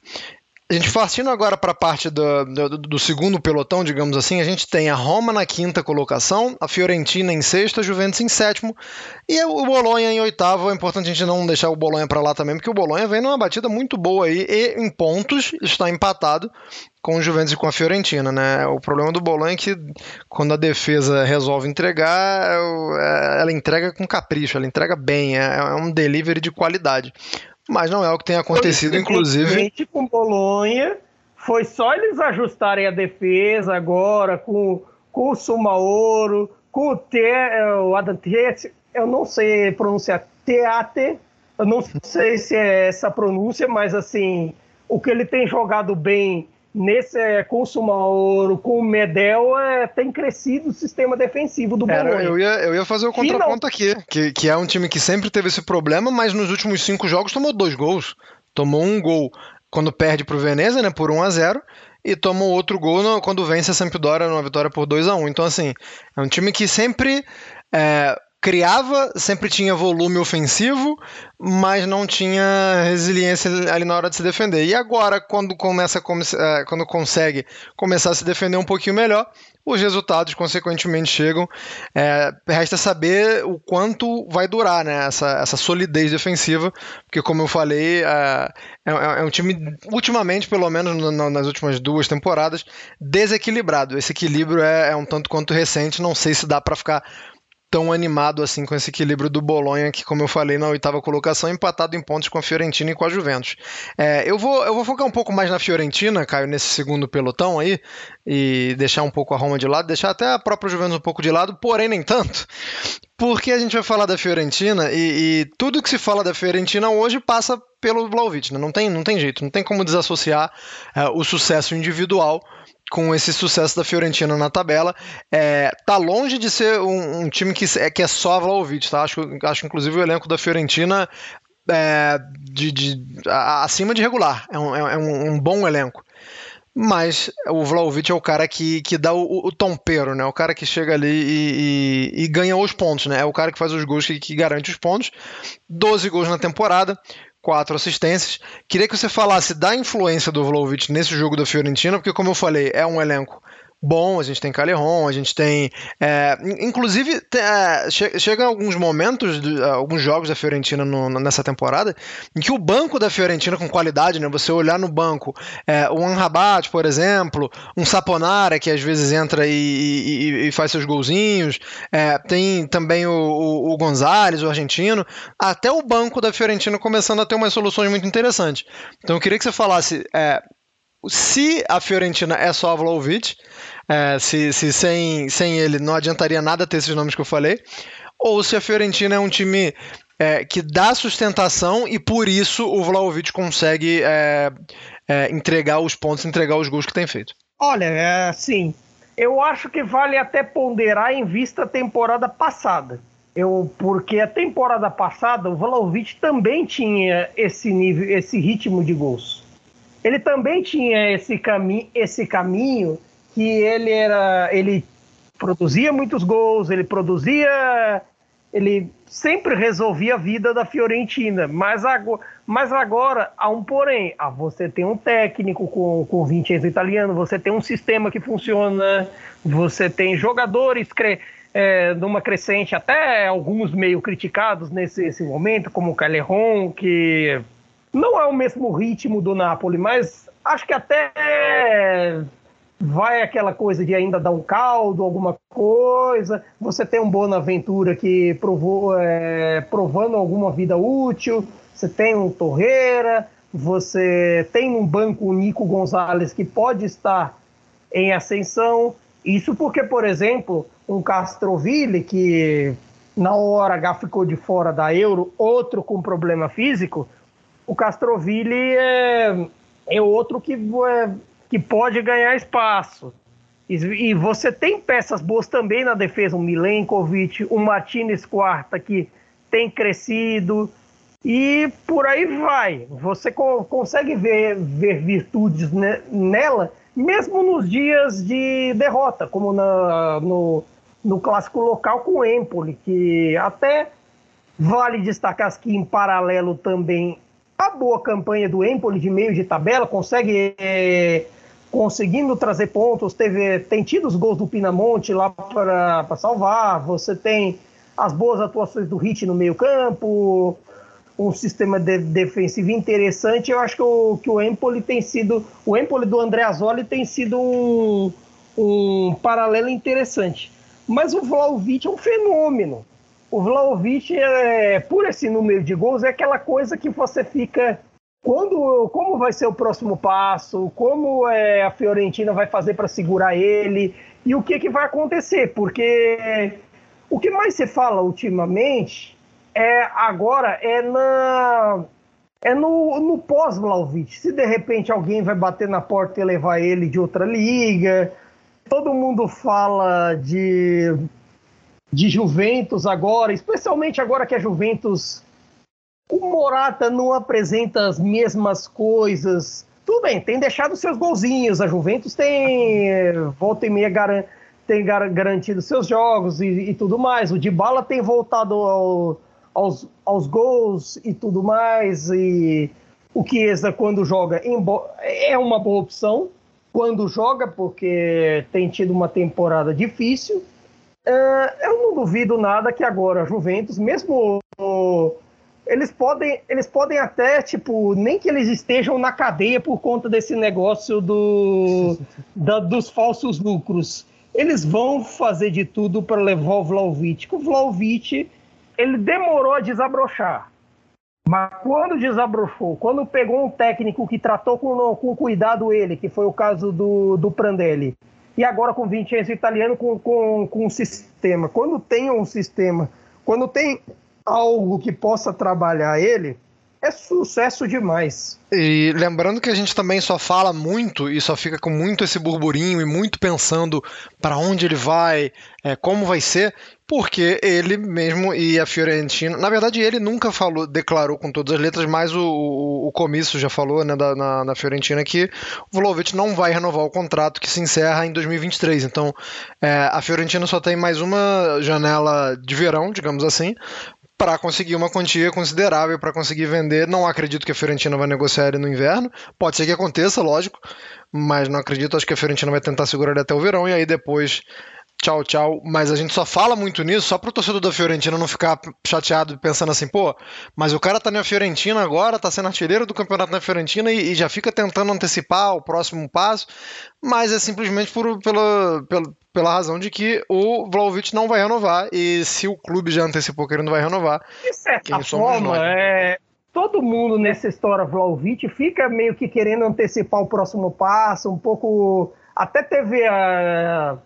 A gente partindo agora para a parte do, do, do, segundo pelotão, digamos assim, a gente tem a Roma na quinta colocação, a Fiorentina em sexta, a Juventus em sétimo e o Bolonha em oitavo. É importante a gente não deixar o Bolonha para lá também, porque o Bolonha vem numa batida muito boa aí e em pontos está empatado com o Juventus e com a Fiorentina, né? O problema do Bolonha é que quando a defesa resolve entregar, é, ela entrega com capricho, ela entrega bem, é, é um delivery de qualidade. Mas não é o que tem acontecido, inclusive. Com Bolonha, foi só eles ajustarem a defesa agora com, com o Sumaoro, com o, Te, é, o Adam Tietz, eu não sei pronunciar Teate, eu não sei se é essa pronúncia, mas assim, o que ele tem jogado bem nesse é, com o Sumaoro, com o Medel, é, tem crescido o sistema defensivo do Bolonha. Eu ia, eu ia fazer o contraponto aqui, que, que é um time que sempre teve esse problema, mas nos últimos cinco jogos tomou dois gols. Tomou um gol quando perde para o Veneza, né, por 1 a 0 e tomou outro gol no, quando vence a Sampdoria numa vitória por 2 a 1 Então, assim, é um time que sempre é, criava, sempre tinha volume ofensivo, mas não tinha resiliência ali na hora de se defender. E agora, quando começa é, quando consegue começar a se defender um pouquinho melhor, os resultados consequentemente chegam. É, resta saber o quanto vai durar né, essa, essa solidez defensiva, porque como eu falei, é, é, é um time, ultimamente, pelo menos nas últimas duas temporadas, desequilibrado. Esse equilíbrio é, é um tanto quanto recente, não sei se dá para ficar tão animado assim com esse equilíbrio do Bolonha, que, como eu falei, na oitava colocação, empatado em pontos com a Fiorentina e com a Juventus. É, eu, vou, eu vou focar um pouco mais na Fiorentina, Caio, nesse segundo pelotão aí, e deixar um pouco a Roma de lado, deixar até a própria Juventus um pouco de lado, porém nem tanto, porque a gente vai falar da Fiorentina e, e tudo que se fala da Fiorentina hoje passa pelo Vlaovic, né? não, tem, não tem jeito, não tem como desassociar é, o sucesso individual com esse sucesso da Fiorentina na tabela. É, tá longe de ser um, um time que é, que é só Vlaovic, tá? Acho, acho inclusive o elenco da Fiorentina é, de, de, acima de regular. É um, é um, um bom elenco. mas o Vlaovic é o cara que, que dá o, o tompeiro, né? O cara que chega ali e, e, e, ganha os pontos, né? É o cara que faz os gols que, que garante os pontos. 12 gols na temporada, quatro assistências. Queria que você falasse da influência do Vlaovic nesse jogo da Fiorentina, porque como eu falei, é um elenco bom, a gente tem Caleron, a gente tem. É, inclusive, é, che chega alguns momentos, de, é, alguns jogos da Fiorentina no, nessa temporada, em que o banco da Fiorentina com qualidade, né? Você olhar no banco, é, o Anrabat, por exemplo, um Saponara que às vezes entra e, e, e faz seus golzinhos, é, tem também o, o, o Gonzalez, o argentino, até o banco da Fiorentina começando a ter umas soluções muito interessantes. Então eu queria que você falasse é, se a Fiorentina é só a Vlaovic, é, se, se sem, sem ele não adiantaria nada ter esses nomes que eu falei, ou se a Fiorentina é um time é, que dá sustentação e por isso o Vlaovic consegue é, é entregar os pontos, entregar os gols que tem feito. Olha, assim, eu acho que vale até ponderar em vista a temporada passada. Eu, porque a temporada passada o Vlaovic também tinha esse nível, esse ritmo de gols ele também tinha esse, cami esse caminho que ele era. ele produzia muitos gols, ele produzia. ele sempre resolvia a vida da Fiorentina. Mas agora, mas agora há um porém. Ah, você tem um técnico com, com Vincenzo italiano, você tem um sistema que funciona, você tem jogadores cre é, numa crescente, até alguns meio criticados nesse, momento, como o Caleron, que não é o mesmo ritmo do Napoli, mas acho que até vai aquela coisa de ainda dar um caldo, alguma coisa. Você tem um Bonaventura que provou, é, provando alguma vida útil. Você tem um Torreira. Você tem um banco o Nico Gonzalez que pode estar em ascensão. Isso porque, por exemplo, um Castroville que na hora H ficou de fora da Euro, outro com problema físico, o Castroville é, é outro que, é, que pode ganhar espaço. E, você tem peças boas também na defesa, o Milenkovic, o Martinez Quarta, que tem crescido, e por aí vai. Você co consegue ver, ver virtudes ne nela, mesmo nos dias de derrota, como na, no, no clássico local com o Empoli, que até vale destacar que em paralelo também a boa campanha do Empoli de meio de tabela, consegue é, conseguindo trazer pontos, teve, tem tido os gols do Pinamonte lá para salvar, você tem as boas atuações do Hit no meio campo, um sistema de, defensivo interessante, eu acho que o, que o Empoli tem sido, o Empoli do André Azzoli tem sido um, um paralelo interessante. Mas o Vlaovic é um fenômeno o Vlaovic, é, por esse número de gols, é aquela coisa que você fica. Quando, como vai ser o próximo passo? Como é, a Fiorentina vai fazer para segurar ele? E o que, que vai acontecer? Porque o que mais se fala ultimamente é agora é na é no, no pós-Vlaovic. Se de repente alguém vai bater na porta e levar ele de outra liga, todo mundo fala de de Juventus agora, especialmente agora que a Juventus. O Morata não apresenta as mesmas coisas. Tudo bem, tem deixado seus golzinhos. A Juventus tem volta e meia garan tem gar garantido seus jogos e, e, tudo mais. O Dybala tem voltado ao, aos, aos gols e tudo mais. E o Chiesa, quando joga, é uma boa opção. Quando joga, porque tem tido uma temporada difícil. Uh, eu não duvido nada que agora a Juventus, mesmo eles podem, eles podem até, tipo, nem que eles estejam na cadeia por conta desse negócio do, da, dos falsos lucros. Eles vão fazer de tudo para levar o Vlaovic. O Vlaovic, ele demorou a desabrochar. Mas quando desabrochou, quando pegou um técnico que tratou com, com cuidado ele, que foi o caso do, do Prandelli, e agora com o Vincenzo italiano com, com, com um sistema. Quando tem um sistema, quando tem algo que possa trabalhar ele, é sucesso demais. E lembrando que a gente também só fala muito e só fica com muito esse burburinho e muito pensando para onde ele vai, é, como vai ser, porque ele mesmo e a Fiorentina, na verdade ele nunca falou, declarou com todas as letras, mas o, o, o comício já falou né, da, na, na, Fiorentina que o Vlaovic não vai renovar o contrato que se encerra em 2023. Então é, a Fiorentina só tem mais uma janela de verão, digamos assim, para conseguir uma quantia considerável para conseguir vender. Não acredito que a Fiorentina vai negociar ele no inverno. Pode ser que aconteça, lógico, mas não acredito. Acho que a Fiorentina vai tentar segurar ele até o verão e aí depois tchau, tchau. Mas a gente só fala muito nisso só para o torcedor da Fiorentina não ficar chateado pensando assim, pô, mas o cara tá na Fiorentina agora, tá sendo artilheiro do campeonato na Fiorentina e, e já fica tentando antecipar o próximo passo, mas é simplesmente por, pela, pela, pela razão de que o Vlaovic não vai renovar e se o clube já antecipou que ele não vai renovar, de certa forma, é, todo mundo nessa história Vlaovic fica meio que querendo antecipar o próximo passo, um pouco até teve a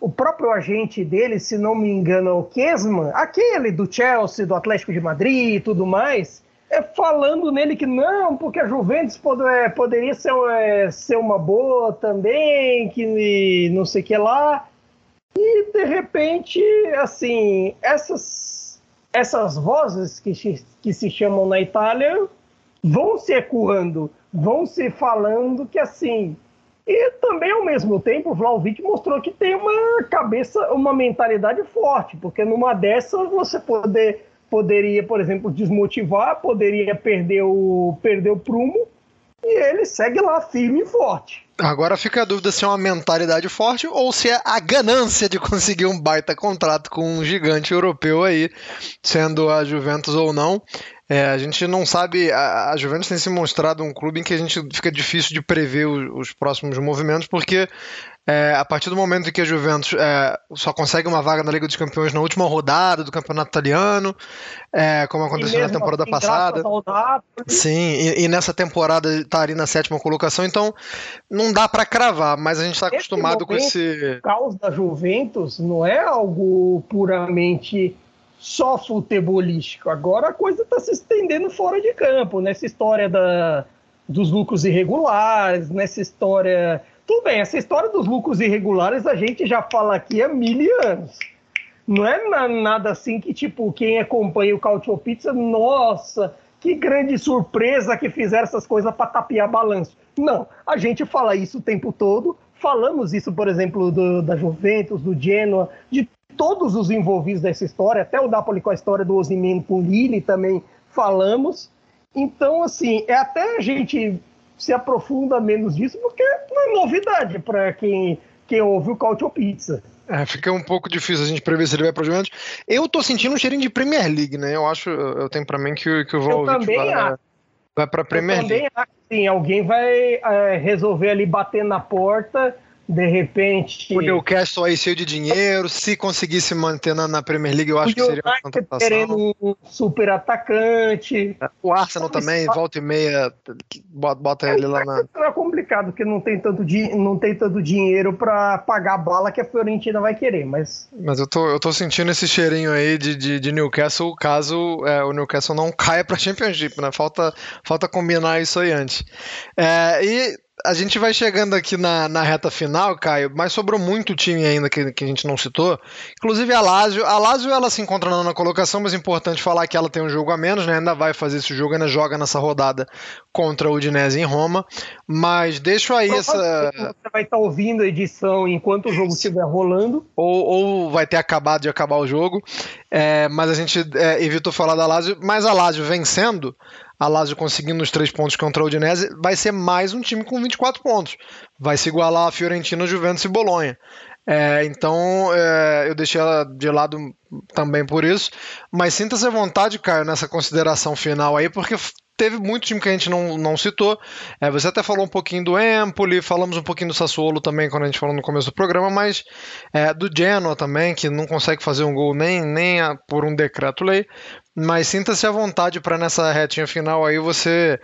o próprio agente dele, se não me engano, é o Kesman, aquele do Chelsea, do Atlético de Madrid e tudo mais, é falando nele que não, porque a Juventus é, poderia ser, é, ser uma boa também, que não sei o que lá. E de repente, assim, essas, essas vozes que, que se chamam na Itália vão se ecoando, vão se falando que assim e também, ao mesmo tempo, o Vlaovic mostrou que tem uma cabeça, uma mentalidade forte, porque numa dessas você poder, poderia, por exemplo, desmotivar, poderia perder o, perder o prumo, e ele segue lá firme e forte. Agora fica a dúvida se é uma mentalidade forte ou se é a ganância de conseguir um baita contrato com um gigante europeu aí, sendo a Juventus ou não. É, a gente não sabe. A, a, Juventus tem se mostrado um clube em que a gente fica difícil de prever os, os próximos movimentos, porque é, a partir do momento em que a Juventus é, só consegue uma vaga na Liga dos Campeões na última rodada do Campeonato Italiano, é, como aconteceu na temporada assim, passada. Sim, e, e, nessa temporada está ali na sétima colocação, então não dá para cravar, mas a gente está acostumado momento, com esse. O caos da Juventus não é algo puramente só futebolístico. Agora a coisa está se estendendo fora de campo, nessa história da, dos lucros irregulares, nessa história. Tudo bem, essa história dos lucros irregulares a gente já fala aqui há mil anos. Não é nada assim que, tipo, quem acompanha o Cautio Pizza, nossa, que grande surpresa que fizeram essas coisas para tapear balanço. Não, a gente fala isso o tempo todo. Falamos isso, por exemplo, do, da Juventus, do Genoa, de todos os envolvidos nessa história, até o Napoli com a história do Osimhen com o Lille também falamos. Então, assim, é até a gente se aprofunda menos disso, porque não é novidade para quem, quem ouve o Cautio Pizza. É, fica um pouco difícil a gente prever se ele vai para Juventus. Eu tô sentindo um cheirinho de Premier League, né? Eu acho, eu tenho para mim que, que o Vlahovic vai, vai para Premier eu League. Acho, sim, alguém vai é, resolver ali bater na porta de repente. O Newcastle aí cheio de dinheiro, se conseguisse manter na, na Premier League, eu acho que seria uma contratação. querendo um super atacante. O Arsenal também, volta e meia, bota, é, ele lá na. É complicado, porque não tem tanto, não tem tanto dinheiro para pagar a bala que a Fiorentina vai querer, mas. Mas eu tô, eu tô sentindo esse cheirinho aí de, de, de Newcastle, caso é, o Newcastle não caia pra Championship, né? Falta, falta combinar isso aí antes. É, e a gente vai chegando aqui na, na reta final, Caio, mas sobrou muito time ainda que, que a gente não citou. Inclusive a Lazio. A Lazio ela se encontra na colocação, mas é importante falar que ela tem um jogo a menos, né? Ainda vai fazer esse jogo, ainda joga nessa rodada contra o Udinese em Roma. Mas deixo aí essa. Você vai estar ouvindo a edição enquanto o jogo estiver rolando. Ou, ou vai ter acabado de acabar o jogo. É, mas a gente é, evitou falar da Lazio. Mas a Lazio vencendo a Lazio conseguindo os três pontos contra o Udinese, vai ser mais um time com 24 pontos. Vai se igualar a Fiorentina, Juventus e Bolonha. É, então é, eu deixei ela de lado também por isso. Mas sinta-se à vontade, Caio, nessa consideração final aí, porque teve muito time que a gente não, não citou. É, você até falou um pouquinho do Empoli, falamos um pouquinho do Sassuolo também quando a gente falou no começo do programa, mas é, do Genoa também, que não consegue fazer um gol nem, nem a, por um decreto-lei. Mas sinta-se à vontade para nessa retinha final aí você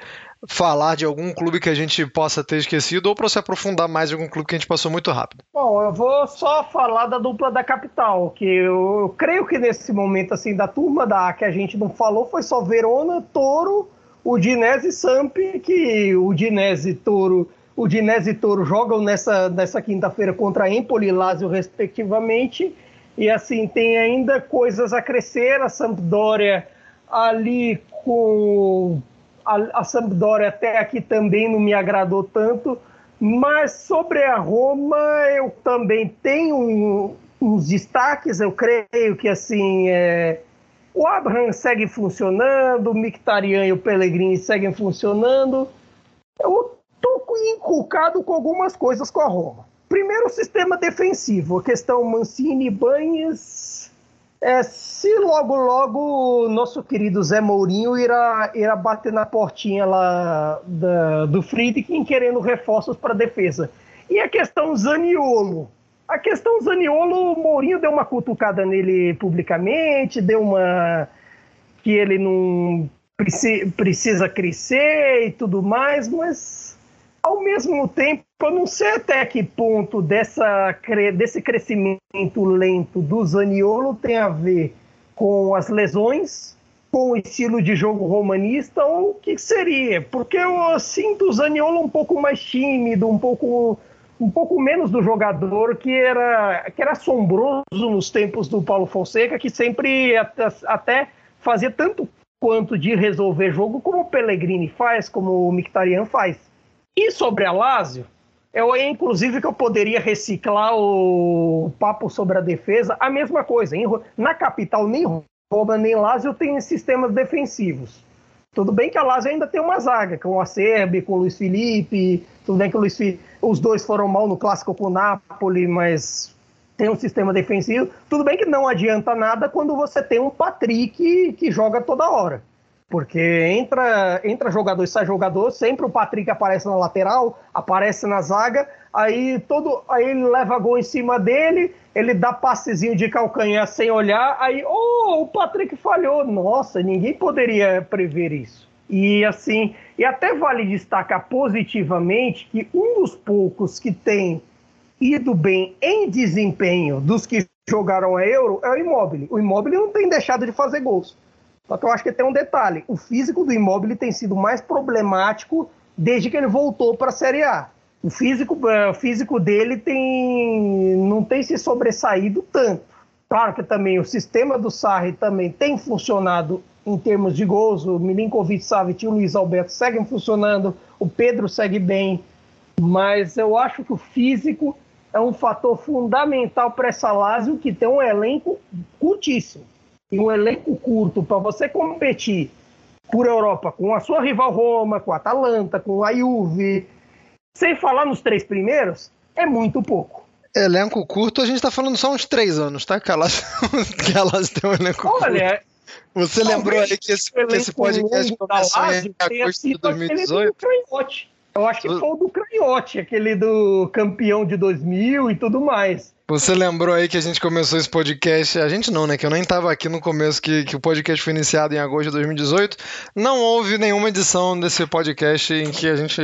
falar de algum clube que a gente possa ter esquecido ou para você aprofundar mais em algum clube que a gente passou muito rápido. Bom, eu vou só falar da dupla da capital, que eu, eu creio que nesse momento assim da turma da que a gente não falou foi só Verona, Toro o Dinese Samp, que o Dinese Toro, o Dinese Toro jogam nessa, nessa quinta-feira contra Empoli e Lazio, respectivamente. E assim, tem ainda coisas a crescer. A Sampdoria ali com. A, a Sampdoria até aqui também não me agradou tanto. Mas sobre a Roma, eu também tenho um, uns destaques. Eu creio que assim. É, o Abraham segue funcionando, o Mictarian e o Pellegrini seguem funcionando. Eu estou inculcado com algumas coisas com a Roma. Primeiro, o sistema defensivo. A questão Mancini e Banhes. É, se logo, logo nosso querido Zé Mourinho irá, irá bater na portinha lá da, do Friedkin querendo reforços para a defesa. E a questão Zaniolo. A questão Zaniolo, o Mourinho deu uma cutucada nele publicamente, deu uma. que ele não precisa crescer e tudo mais, mas ao mesmo tempo, eu não sei até que ponto dessa, desse crescimento lento do Zaniolo tem a ver com as lesões, com o estilo de jogo romanista ou o que seria? Porque eu sinto o Zaniolo um pouco mais tímido, um pouco um pouco menos do jogador que era, que era assombroso nos tempos do Paulo Fonseca, que sempre até, até fazia tanto quanto de resolver jogo como o Pellegrini faz, como o Mictarian faz. E sobre a Lazio, eu inclusive que eu poderia reciclar o papo sobre a defesa, a mesma coisa. Na capital, nem Roma nem Lazio tem sistemas defensivos. Tudo bem que a Lazio ainda tem uma zaga, com o Acerbi, com o Luiz Felipe, tudo bem que o Luiz Felipe, os dois foram mal no clássico com o Napoli, mas tem um sistema defensivo. Tudo bem que não adianta nada quando você tem um Patrick que joga toda hora. Porque entra, entra jogador e sai jogador, sempre o Patrick aparece na lateral, aparece na zaga, aí todo aí ele leva gol em cima dele, ele dá passezinho de calcanhar sem olhar, aí oh, o Patrick falhou. Nossa, ninguém poderia prever isso. E assim, e até vale destacar positivamente que um dos poucos que tem ido bem em desempenho dos que jogaram a Euro é o Immobile. O Immobile não tem deixado de fazer gols. Só que eu acho que tem um detalhe: o físico do Immobile tem sido mais problemático desde que ele voltou para a Série A. O físico, é, o físico dele tem, não tem se sobressaído tanto. Claro que também o sistema do Sarri também tem funcionado em termos de gols. O Milinkovic, Savic e o Luiz Alberto seguem funcionando, o Pedro segue bem, mas eu acho que o físico é um fator fundamental para essa Lazio que tem um elenco curtíssimo e um elenco curto para você competir por Europa com a sua rival Roma, com a Atalanta, com a Juve, sem falar nos três primeiros, é muito pouco. Elenco curto, a gente está falando só uns três anos, tá? Que elas, [laughs] que elas têm um elenco Olha, curto. Você lembrou aí que esse, que esse podcast começou em agosto de 2018? Eu acho que foi o do Cranhote, aquele do campeão de 2000 e tudo mais. Você lembrou aí que a gente começou esse podcast, a gente não, né? Que eu nem estava aqui no começo, que, que o podcast foi iniciado em agosto de 2018. Não houve nenhuma edição desse podcast em que a gente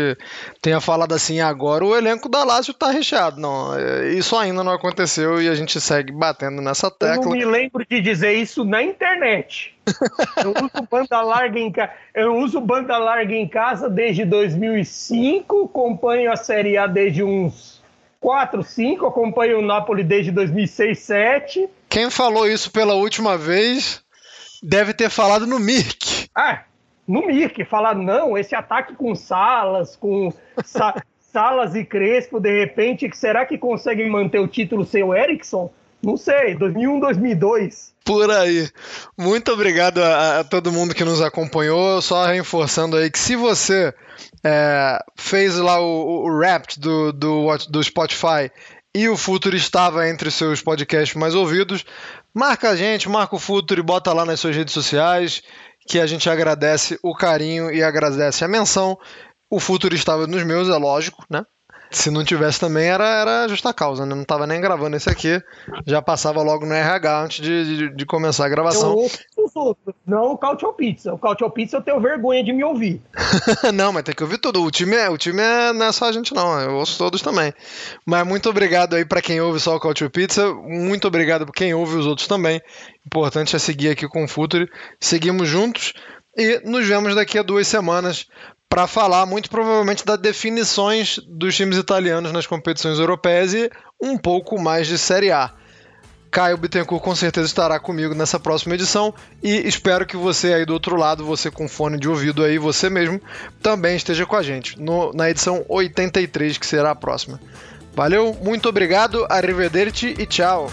tenha falado assim, agora o elenco da Lazio tá recheado. Não, é, isso ainda não aconteceu e a gente segue batendo nessa tecla. Eu não me lembro de dizer isso na internet. [laughs] eu uso banda larga em casa. Eu uso banda larga em casa desde 2005, acompanho a Série A desde uns 4, 5, acompanho o Napoli desde 2006, 2007. Quem falou isso pela última vez deve ter falado no Mirk. Ah, no Mirk, falar, não, esse ataque com Salas, com Sa [laughs] Salas e Crespo, de repente, será que conseguem manter o título sem o Eriksson? Não sei, 2001, 2002. Por aí. Muito obrigado a, a, todo mundo que nos acompanhou. Só reforçando aí que se você é, fez lá o, o do, do, do Spotify e o Futuro estava entre seus podcasts mais ouvidos, marca a gente, marca o Futuro e bota lá nas suas redes sociais, que a gente agradece o carinho e agradece a menção. O Futuro estava nos meus, é lógico, né? Se não tivesse também, era, era justa causa, né? Não tava nem gravando esse aqui. Já passava logo no RH antes de, de, de começar a gravação. Eu não o Cautio Pizza. O Cautio Pizza eu tenho vergonha de me ouvir. [laughs] não, mas tem que ouvir tudo. O time, é, o time é, não é só a gente, não. Eu ouço todos também. Mas muito obrigado aí para quem ouve só o Cautio Pizza. Muito obrigado por quem ouve os outros também. Importante é seguir aqui com o Futuri. Seguimos juntos. E nos vemos daqui a duas semanas para falar muito provavelmente das definições dos times italianos nas competições europeias e um pouco mais de Série A. Caio Bittencourt com certeza estará comigo nessa próxima edição e espero que você aí do outro lado, você com fone de ouvido aí, você mesmo, também esteja com a gente no, na edição 83, que será a próxima. Valeu, muito obrigado, arrivederci e tchau!